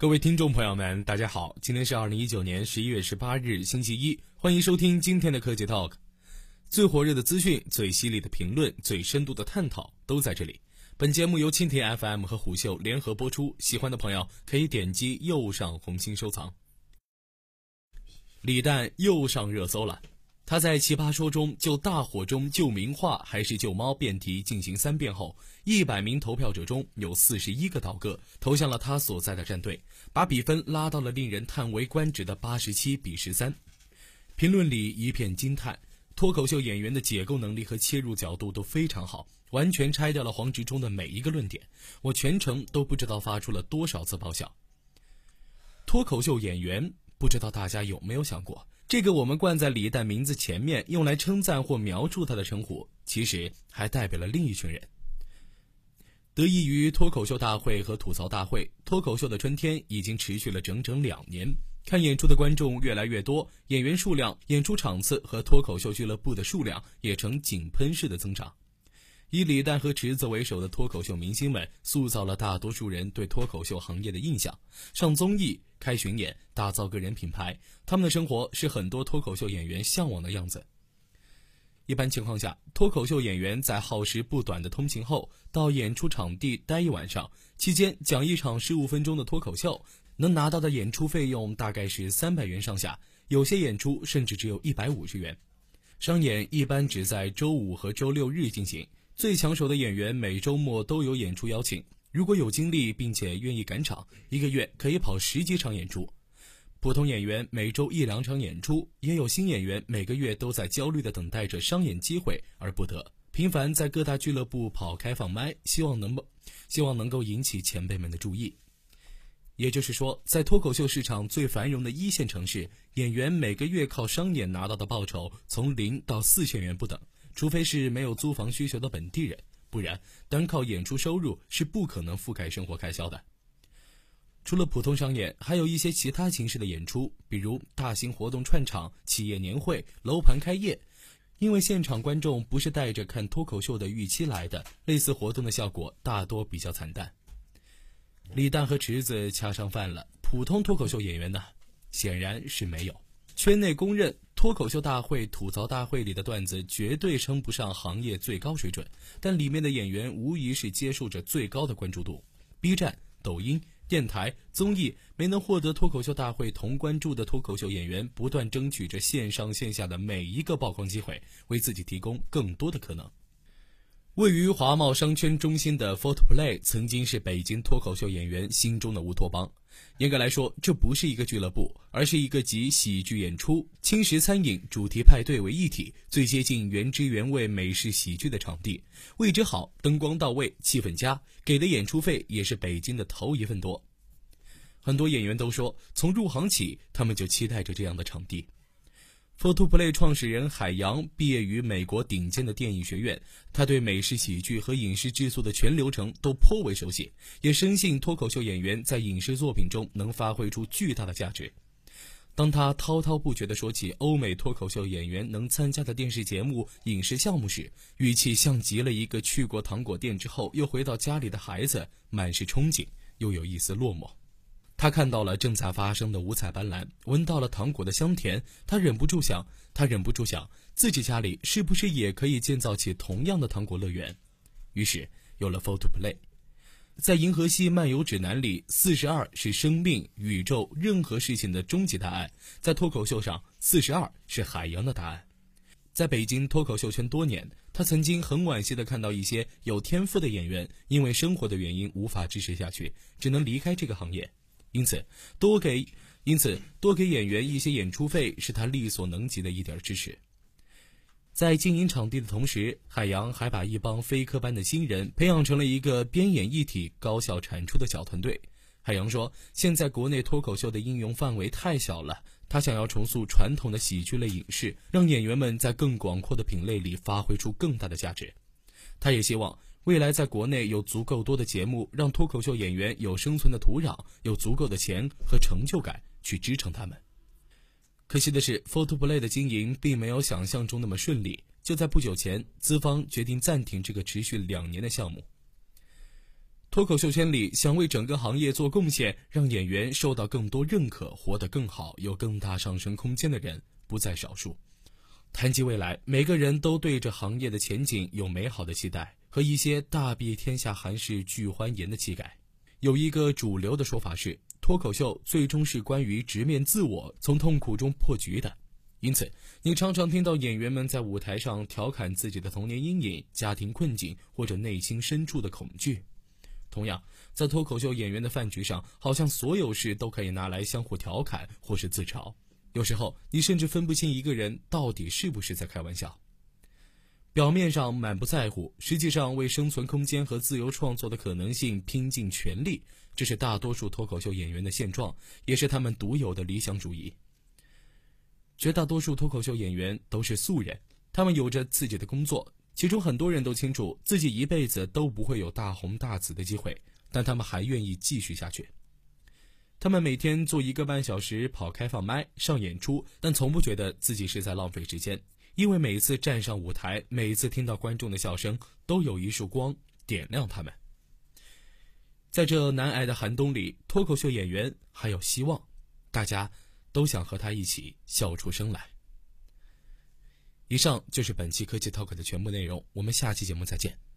各位听众朋友们，大家好，今天是二零一九年十一月十八日，星期一，欢迎收听今天的科技 Talk。最火热的资讯、最犀利的评论、最深度的探讨都在这里。本节目由蜻蜓 FM 和虎嗅联合播出，喜欢的朋友可以点击右上红心收藏。李诞又上热搜了。他在《奇葩说》中就大火中救名画还是救猫辩题进行三辩后，一百名投票者中有四十一个倒戈，投向了他所在的战队，把比分拉到了令人叹为观止的八十七比十三。评论里一片惊叹，脱口秀演员的解构能力和切入角度都非常好，完全拆掉了黄执中的每一个论点。我全程都不知道发出了多少次爆笑。脱口秀演员，不知道大家有没有想过？这个我们冠在李诞名字前面用来称赞或描述他的称呼，其实还代表了另一群人。得益于脱口秀大会和吐槽大会，脱口秀的春天已经持续了整整两年。看演出的观众越来越多，演员数量、演出场次和脱口秀俱乐部的数量也呈井喷式的增长。以李诞和池子为首的脱口秀明星们，塑造了大多数人对脱口秀行业的印象。上综艺、开巡演、打造个人品牌，他们的生活是很多脱口秀演员向往的样子。一般情况下，脱口秀演员在耗时不短的通勤后，到演出场地待一晚上，期间讲一场十五分钟的脱口秀，能拿到的演出费用大概是三百元上下，有些演出甚至只有一百五十元。商演一般只在周五和周六日进行。最抢手的演员每周末都有演出邀请，如果有精力并且愿意赶场，一个月可以跑十几场演出。普通演员每周一两场演出，也有新演员每个月都在焦虑地等待着商演机会而不得，频繁在各大俱乐部跑开放麦，希望能希望能够引起前辈们的注意。也就是说，在脱口秀市场最繁荣的一线城市，演员每个月靠商演拿到的报酬从零到四千元不等。除非是没有租房需求的本地人，不然单靠演出收入是不可能覆盖生活开销的。除了普通商演，还有一些其他形式的演出，比如大型活动串场、企业年会、楼盘开业。因为现场观众不是带着看脱口秀的预期来的，类似活动的效果大多比较惨淡。李诞和池子恰上饭了，普通脱口秀演员呢，显然是没有。圈内公认。脱口秀大会、吐槽大会里的段子绝对称不上行业最高水准，但里面的演员无疑是接受着最高的关注度。B 站、抖音、电台、综艺没能获得脱口秀大会同关注的脱口秀演员，不断争取着线上线下的每一个曝光机会，为自己提供更多的可能。位于华贸商圈中心的 Photo Play 曾经是北京脱口秀演员心中的乌托邦。严格来说，这不是一个俱乐部，而是一个集喜剧演出、轻食餐饮、主题派对为一体、最接近原汁原味美式喜剧的场地。位置好，灯光到位，气氛佳，给的演出费也是北京的头一份多。很多演员都说，从入行起，他们就期待着这样的场地。Photoplay 创始人海洋毕业于美国顶尖的电影学院，他对美式喜剧和影视制作的全流程都颇为熟悉，也深信脱口秀演员在影视作品中能发挥出巨大的价值。当他滔滔不绝地说起欧美脱口秀演员能参加的电视节目、影视项目时，语气像极了一个去过糖果店之后又回到家里的孩子，满是憧憬，又有一丝落寞。他看到了正在发生的五彩斑斓，闻到了糖果的香甜，他忍不住想，他忍不住想，自己家里是不是也可以建造起同样的糖果乐园？于是有了 Photo Play。在《银河系漫游指南》里，四十二是生命、宇宙任何事情的终极答案。在脱口秀上，四十二是海洋的答案。在北京脱口秀圈多年，他曾经很惋惜地看到一些有天赋的演员因为生活的原因无法支持下去，只能离开这个行业。因此，多给因此多给演员一些演出费是他力所能及的一点支持。在经营场地的同时，海洋还把一帮非科班的新人培养成了一个边演一体、高效产出的小团队。海洋说：“现在国内脱口秀的应用范围太小了，他想要重塑传统的喜剧类影视，让演员们在更广阔的品类里发挥出更大的价值。他也希望。”未来在国内有足够多的节目，让脱口秀演员有生存的土壤，有足够的钱和成就感去支撑他们。可惜的是，Photoplay 的经营并没有想象中那么顺利。就在不久前，资方决定暂停这个持续两年的项目。脱口秀圈里想为整个行业做贡献，让演员受到更多认可，活得更好，有更大上升空间的人不在少数。谈及未来，每个人都对这行业的前景有美好的期待和一些“大庇天下寒士俱欢颜”的气概。有一个主流的说法是，脱口秀最终是关于直面自我，从痛苦中破局的。因此，你常常听到演员们在舞台上调侃自己的童年阴影、家庭困境或者内心深处的恐惧。同样，在脱口秀演员的饭局上，好像所有事都可以拿来相互调侃或是自嘲。有时候，你甚至分不清一个人到底是不是在开玩笑。表面上满不在乎，实际上为生存空间和自由创作的可能性拼尽全力。这是大多数脱口秀演员的现状，也是他们独有的理想主义。绝大多数脱口秀演员都是素人，他们有着自己的工作。其中很多人都清楚自己一辈子都不会有大红大紫的机会，但他们还愿意继续下去。他们每天做一个半小时跑开放麦上演出，但从不觉得自己是在浪费时间，因为每一次站上舞台，每一次听到观众的笑声，都有一束光点亮他们。在这难挨的寒冬里，脱口秀演员还有希望，大家都想和他一起笑出声来。以上就是本期科技 Talk 的全部内容，我们下期节目再见。